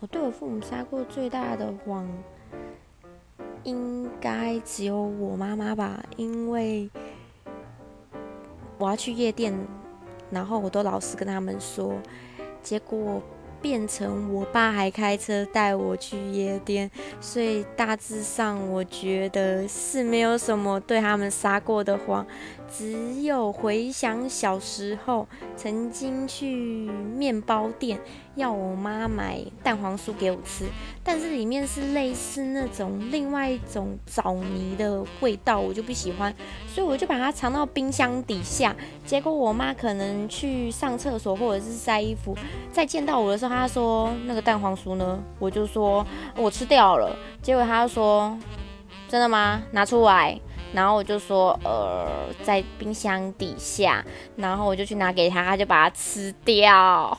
我对我父母撒过最大的谎，应该只有我妈妈吧，因为我要去夜店，然后我都老实跟他们说，结果。变成我爸还开车带我去夜店，所以大致上我觉得是没有什么对他们撒过的谎，只有回想小时候曾经去面包店要我妈买蛋黄酥给我吃，但是里面是类似那种另外一种枣泥的味道，我就不喜欢，所以我就把它藏到冰箱底下。结果我妈可能去上厕所或者是晒衣服，再见到我的时候。他说那个蛋黄酥呢？我就说我吃掉了。结果他说真的吗？拿出来。然后我就说呃在冰箱底下。然后我就去拿给他，他就把它吃掉。